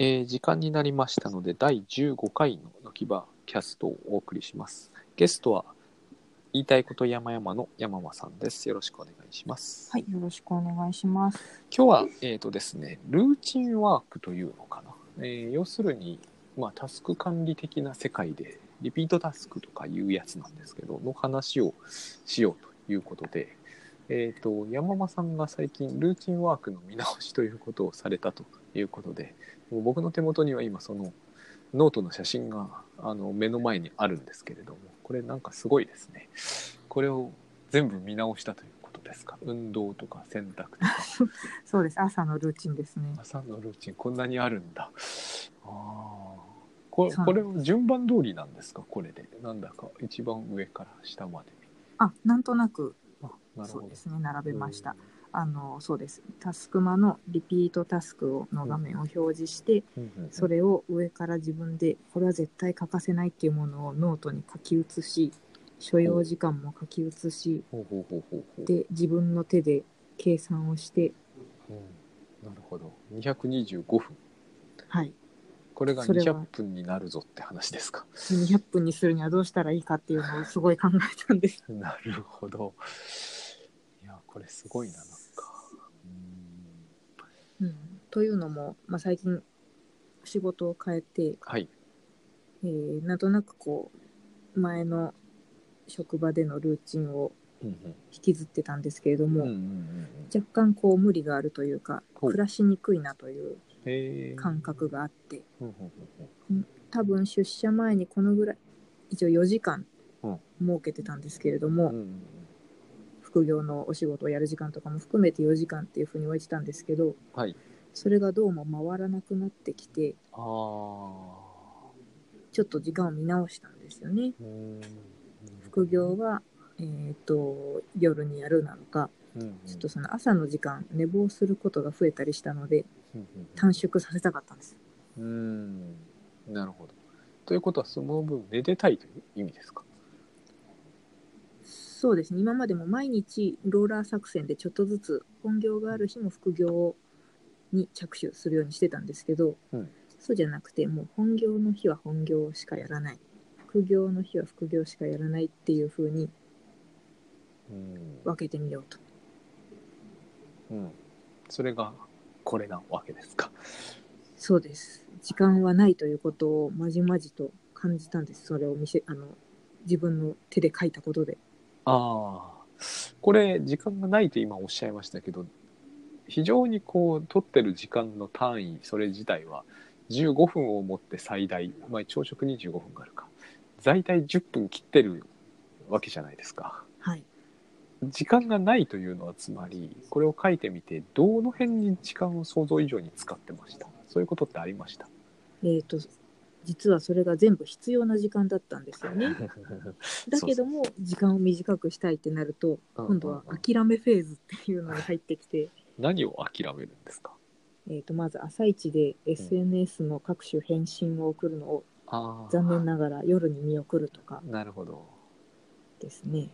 えー時間になりましたので、第15回ののきばキャストをお送りします。ゲストは、言いたいこと山々の山間さんです。よろしくお願いします。はい、よろしくお願いします。今日は、えっ、とですね、ルーチンワークというのかな。えー要するに、まあ、タスク管理的な世界で、リピートタスクとかいうやつなんですけど、の話をしようということで、えっ、と、山間さんが最近、ルーチンワークの見直しということをされたということで、もう僕の手元には今、その、ノートの写真があの目の前にあるんですけれども、これなんかすごいですね。これを全部見直したということですか？運動とか洗濯とか。そうです、朝のルーチンですね。朝のルーチンこんなにあるんだ。ああ。ここれは順番通りなんですか？これで。なんだか一番上から下まで。あ、なんとなく、そうで。すね、並べました。あの、そうです。タスクマのリピートタスクをの画面を表示して、それを上から自分で、これは絶対欠かせないっていうものをノートに書き写し、所要時間も書き写し。で、自分の手で計算をして、うん、なるほど。225分。はい。これがそれは200分になるぞって話ですか？200分にするにはどうしたらいいかっていうのをすごい考えたんです。なるほど。いや、これすごいな、なんか。うんうん、というのも、まあ、最近仕事を変えて、はい。えーなんとなくこう前の職場でのルーチンを引きずってたんですけれども、うんうんうんうん若干こう無理があるというか暮らしにくいなという感覚があって。多分出社前にこのぐらい一応4時間うん。設けてたんですけれども、副業のお仕事をやる時間とかも含めて4時間っていうふうに言われてたんですけどはい。それがどうも回らなくなってきて。ちょっと時間を見直したんですよね。うん。副業は、えー、と夜にやるなのかうんうん。ちょっとその朝の時間寝坊することが増えたりしたのでうん短縮させたかったんです。うんうん。なるほど。ということは、その分、めでたいという意味ですか？そうですね。今までも毎日ローラー作戦でちょっとずつ本業がある日も副業に着手するようにしてたんですけど、うん。そうじゃなくてもう本業の日は本業しかやらない。副業の日は副業しかやらないっていう風にうん。分けてみようと。うん。それが、これなわけですか。そうです時間はないということをまじまじと感じたんですそれを見せあの自分の手で書いたことでああ。これ、時間がないと今おっしゃいましたけど、非常にこう、取ってる時間の単位、それ自体は、15分をもって最大、まあ、朝食25分があるか。大体10分切ってるわけじゃないですか。はい時間がないというのはつまりこれを書いてみてどの辺に時間を想像以上に使ってました？そういうことってありました？えー、と実はそれが全部必要な時間だったんですよね。だけども時間を短くしたいってなるとうん今度は諦めフェーズっていうのが入ってきて、何を諦めるんですか？えー、とまず朝一で SNS の各種返信を送るのをあ残念ながら夜に見送るとか。なるほど。ですね。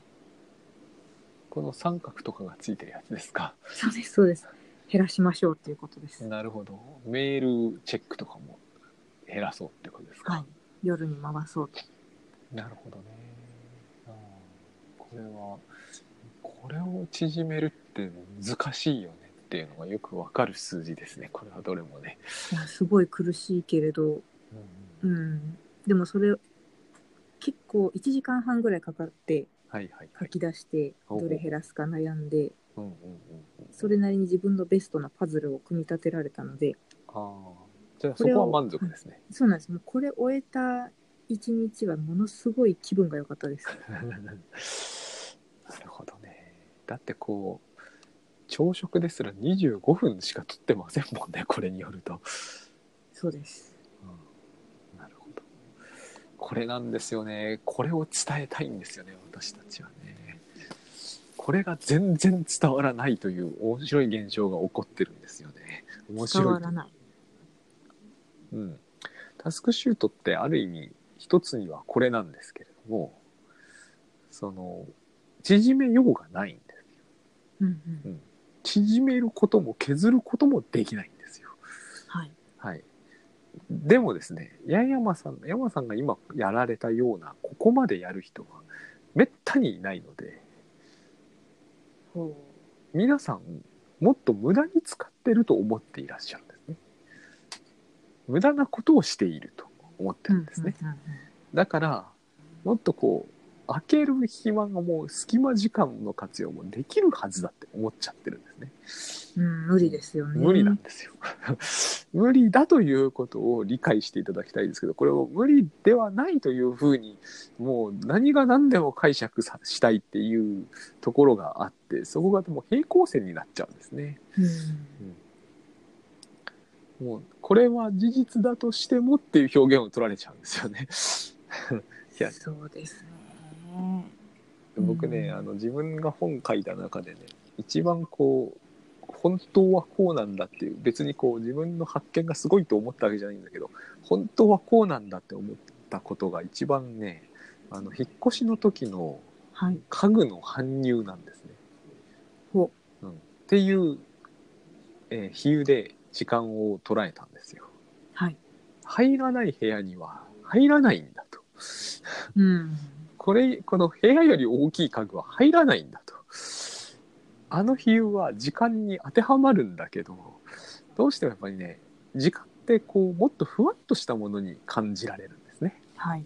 この三角とかがついてるやつですか？そうですそうです。減らしましょうっていうことです。なるほどメールチェックとかも減らそうってことですか、はい。夜に回そうと。なるほどねあーこれはこれを縮めるって難しいよねっていうのがよくわかる数字ですねこれはどれもね、いやすごい苦しいけれど、うんうん。でもそれ結構1時間半ぐらいかかってはいはいはい。書き出してほうほうどれ減らすか悩んでうんうんうんうん。それなりに自分のベストなパズルを組み立てられたのでああ。じゃあこれをそこは満足ですね。そうなんですもうこれ終えた一日はものすごい気分が良かったです なるほどね。だってこう、朝食ですら25分しか取ってませんもんね、これによると。そうです。これなんですよね。これを伝えたいんですよね、私たちはね。これが全然伝わらないという面白い現象が起こってるんですよね。面伝白い。とわらない。うん、タスクシュートってある意味一つにはこれなんですけれどもその縮めようがないんですよ。うんうん。縮めることも削ることもできない。んででもですね八重山さん山さんが今やられたようなここまでやる人はめったにいないのでほ皆さんもっと無駄に使ってると思っていらっしゃるんですね。無駄なことをしていると思ってうるんですね、だからもっとこう開ける暇がもう隙間時間の活用もできるはずだって思っちゃってるんですね。うんうん無理ですよね。無理なんですよ。無理だということを理解していただきたいですけどこれを無理ではないというふうにもう何が何でも解釈さしたいっていうところがあってそこがもう平行線になっちゃうんですね。うん。もうこれは事実だとしてもっていう表現を取られちゃうんですよね。いや。そうですね。僕ね、うんあの自分が本書いた中でね一番こう本当はこうなんだっていう別にこう自分の発見がすごいと思ったわけじゃないんだけど本当はこうなんだって思ったことが一番ねあの引っ越しの時のはい。家具の搬入なんですね。ほうん、っていう、えー比喩で時間を捉えたんですよ。はい。入らない部屋には入らないんだと。うん。これこの部屋より大きい家具は入らないんだと。あの比喩は時間に当てはまるんだけどどうしてもやっぱりね時間ってこうもっとふわっとしたものに感じられるんですね。はい。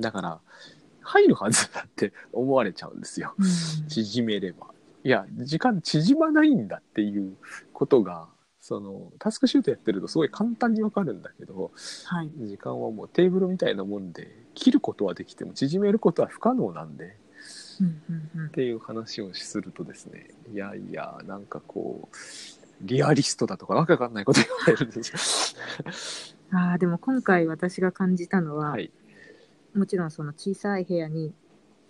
だから入るはずだって思われちゃうんですよ。うん。縮めれば。いや時間縮まないんだっていうことがそのタスクシュートやってるとすごい簡単にわかるんだけどはい。時間はもうテーブルみたいなもんで切ることはできても縮めることは不可能なんでうんうんうんっていう話をするとですねいやいやなんかこうリアリストだとかわけわかんないこと言われるんですよ。ああ、でも今回私が感じたのは、はい、もちろんその小さい部屋に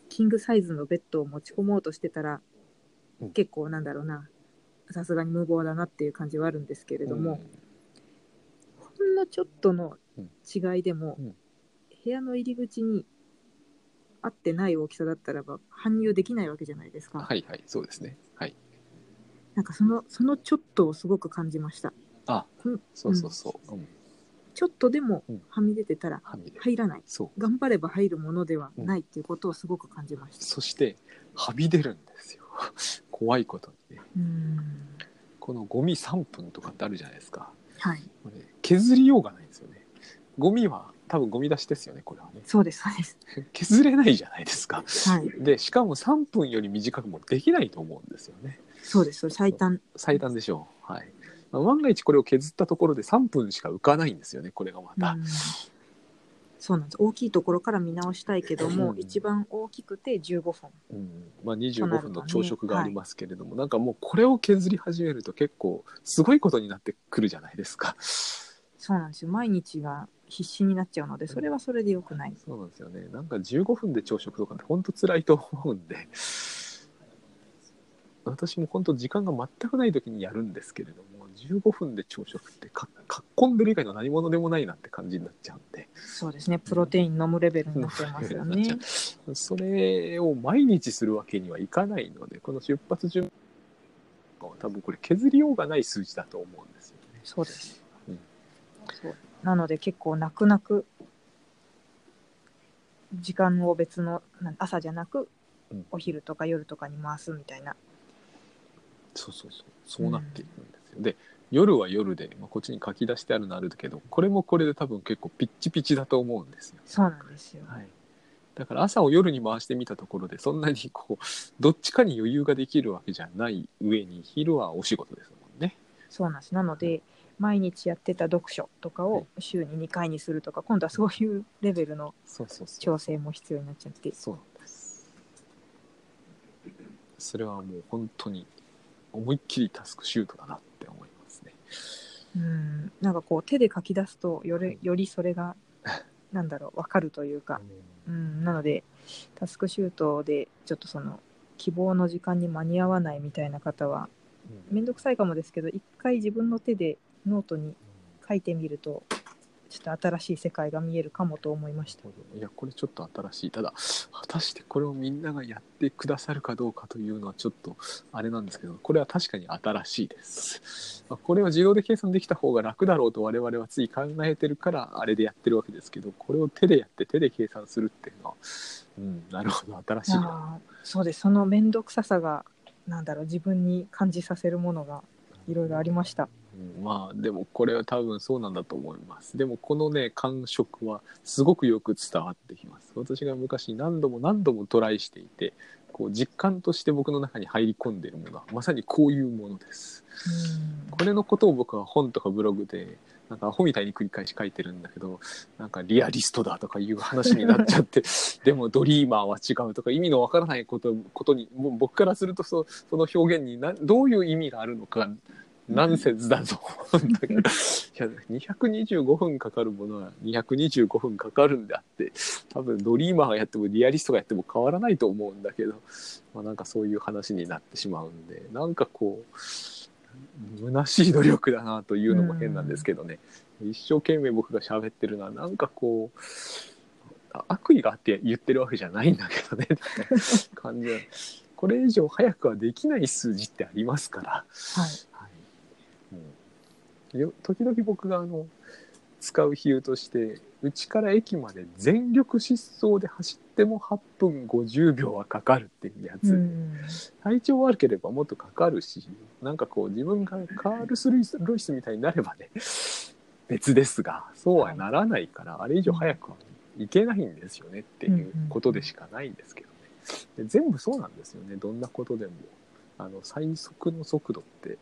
キングサイズのベッドを持ち込もうとしてたら、うん結構なんだろうなさすがに無謀だなっていう感じはあるんですけれども、ほんのちょっとの違いでも、うん。部屋の入り口に合ってない大きさだったらば搬入できないわけじゃないですか、はいはいそうですね。はい。なんかそのそのちょっとをすごく感じました。あうんそうそうそう、うん。ちょっとでもうん。はみ出てたらはみ出入らない。そう。頑張れば入るものではないっていうことをすごく感じました、そしてはみ出るんですよ 怖いことにね。うん。このゴミ3分とかってあるじゃないですか。はい。これ削りようがないんですよね。ゴミは多分ゴミ出しですよねこれはね。そうですそうです。削れないじゃないですか。はい。でしかも3分より短くもできないと思うんですよね。そうです最短。最短でしょう。はい、まあ、万が一これを削ったところで3分しか浮かないんですよねこれがまた、うんそうなんです。大きいところから見直したいけども、うん。一番大きくて15分うん。まあ、25となるとね分の朝食がありますけれども、なんかもうこれを削り始めると結構すごいことになってくるじゃないですか。そうなんです。よ毎日が必死になっちゃうのでそれはそれでよくない、そうなんですよね。なんか15分で朝食とかって本当辛いと思うんで。私も本当時間が全くない時にやるんですけれども15分で朝食ってかかっこんでる以外の何物でもないなって感じになっちゃう。んでそうですね。プロテイン飲むレベルになっちゃいますよね。それを毎日するわけにはいかないのでこの出発順は多分これ削りようがない数字だと思うんですよね。そうです、うん。そう。なので結構泣く泣く時間を別のな朝じゃなく、うん。お昼とか夜とかに回すみたいな。そうそうそう。そうなっていくんですよ。で夜は夜で、まあ、こっちに書き出してあるのあるけどこれもこれで多分結構ピッチピチだと思うんですよ。そうなんですよ、はい、だから朝を夜に回してみたところでそんなにこう どっちかに余裕ができるわけじゃない上に昼はお仕事ですもんね。そうなんですなので毎日やってた読書とかを週に2回にするとか今度はそういうレベルのそうそうそう調整も必要になっちゃってそうなんです。それはもう本当に思いっきりタスクシュートだなって。うん。なんかこう手で書き出すとよりよりそれが なんだろう分かるというか、うん、なのでタスクシュートでちょっとその希望の時間に間に合わないみたいな方はうん。面倒くさいかもですけど一回自分の手でノートに書いてみるとちょっと新しい世界が見えるかもと思いました。いやこれちょっと新しい。ただ果たしてこれをみんながやってくださるかどうかというのはちょっとあれなんですけどこれは確かに新しいです、まあこれを自動で計算できた方が楽だろうと我々はつい考えてるからあれでやってるわけですけどこれを手でやって手で計算するっていうのはうんなるほど。新しいな。そうです。その面倒くささがなんだろう自分に感じさせるものがいろいろありました。うんまあでもこれは多分そうなんだと思います。でもこのね感触はすごくよく伝わってきます。私が昔何度も何度もトライしていてこう実感として僕の中に入り込んでいるものはまさにこういうものです。うん。これのことを僕は本とかブログでなんかアホみたいに繰り返し書いてるんだけどなんかリアリストだとかいう話になっちゃって でもドリーマーは違うとか意味のわからないことことにもう僕からするとそその表現になどういう意味があるのかナンセンスだと思うんだけどいや225分かかるものは225分かかるんであって多分ドリーマーがやってもリアリストがやっても変わらないと思うんだけど、まあ、なんかそういう話になってしまうんでなんかこう虚しい努力だなというのも変なんですけどね、一生懸命僕が喋ってるのはなんかこうあ悪意があって言ってるわけじゃないんだけどね。感じでこれ以上早くはできない数字ってありますから。はいよ時々僕があの使う比喩としてうちから駅まで全力疾走で走っても8分50秒はかかるっていうやつ、うん体調悪ければもっとかかるしなんかこう自分がカールス・ルイスロイスみたいになればね別ですがそうはならないから、あれ以上早くはいけないんですよねっていうことでしかないんですけどね。で全部そうなんですよね。どんなことでも。あの最速の速度って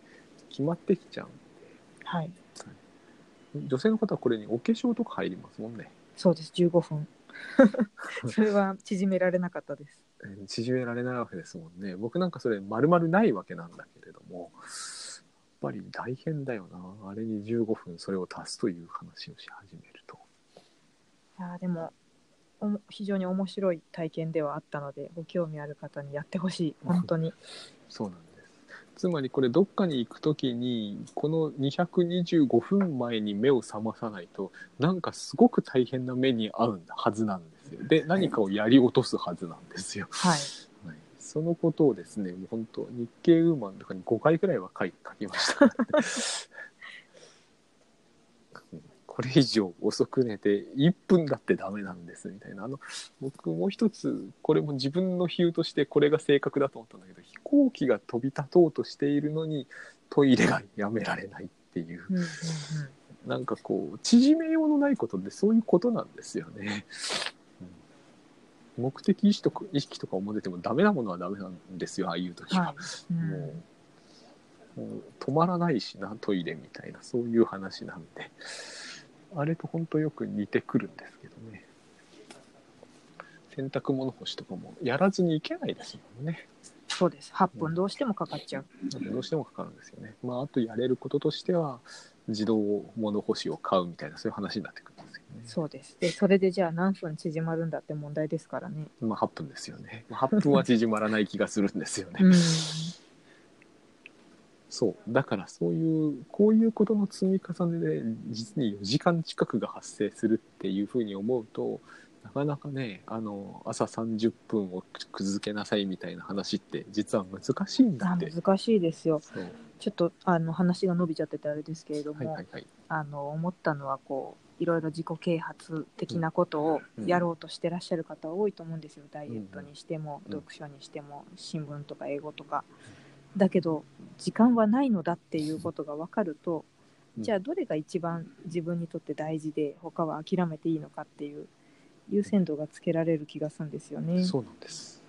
決まってきちゃうんはい。で女性の方はこれにお化粧とか入りますもんね。そうです。15分。それは縮められなかったです。えー縮められないわけですもんね。僕なんかそれ丸々ないわけなんだけれどもやっぱり大変だよな。あれに15分それを足すという話をし始めると。いやーでもおも非常に面白い体験ではあったのでご興味ある方にやってほしい。本当に。そうなんですつまりこれどっかに行く時にこの225分前に目を覚まさないとなんかすごく大変な目に遭うんだはずなんですよ。で何かをやり落とすはずなんですよ。はい。はい、そのことをですね、もう本当、日経ウーマンとかに5回くらいは書い書きました、うんこれ以上遅く寝て1分だってダメなんですみたいな。あの、僕もう一つ、これも自分の比喩としてこれが正確だと思ったんだけど、飛行機が飛び立とうとしているのにトイレがやめられないっていう、うんうんうんなんかこう、縮めようのないことってそういうことなんですよね。うん目的意識とか意識とか思っててもダメなものはダメなんですよ、ああいう時は。はいうんもうもう止まらないしな、トイレみたいな、そういう話なんで。あれと本当よく似てくるんですけどね。洗濯物干しとかもやらずにいけないですもんね。そうです8分どうしてもかかっちゃう、なんでどうしてもかかるんですよね。まあ、あとやれることとしては、自動物干しを買うみたいな、そういう話になってくるんですよね。そうですでそれでじゃあ何分縮まるんだって問題ですからねまあ、8分ですよね。まあ8分は縮まらない気がするんですよね。うんそう。だからそういう、こういうことの積み重ねで、実に4時間近くが発生するっていうふうに思うと、なかなかね、あの、朝30分を続けなさいみたいな話って、実は難しいんだあって。難しいですよ。ちょっとあの話が伸びちゃっててあれですけれども、はいはいはい。あの思ったのはこういろいろ自己啓発的なことをうんやろうとしてらっしゃる方多いと思うんですよ、ダイエットにしても、うん読書にしても新聞とか英語とか。だけど時間はないのだっていうことが分かると、うんじゃあどれが一番自分にとって大事で他は諦めていいのかっていう優先度がつけられる気がするんですよね。そうなんです。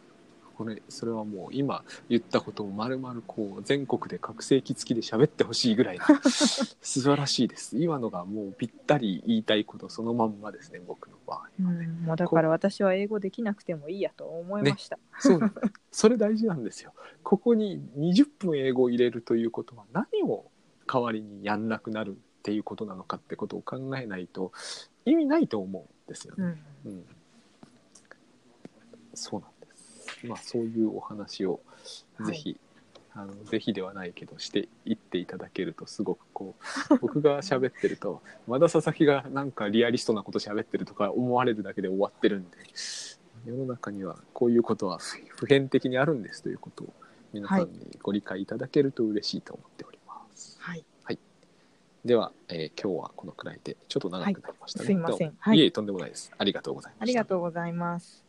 これ、それはもう今言ったことを丸々こう全国で拡声器付きで喋ってほしいぐらい 素晴らしいです。今のがもうぴったり言いたいことそのまんまですね、僕の場合はね。うん、もうだから私は英語できなくてもいいやと思いました。そう。それ大事なんですよ。ここに20分英語を入れるということは何を代わりにやんなくなるっていうことなのかってことを考えないと意味ないと思うんですよね。うんうん、そうなん。まあそういうお話をはいぜひ、あのぜひではないけどしていっていただけるとすごくこう 僕が喋ってるとまだ佐々木がなんかリアリストなこと喋ってるとか思われるだけで終わってるんで世の中にはこういうことは普遍的にあるんですということを皆さんにご理解いただけると嬉しいと思っております。はい。では、えー今日はこのくらいでちょっと長くなりましたね。はいすいませんはいいえとんでもないです。ありがとうございました。ありがとうございます。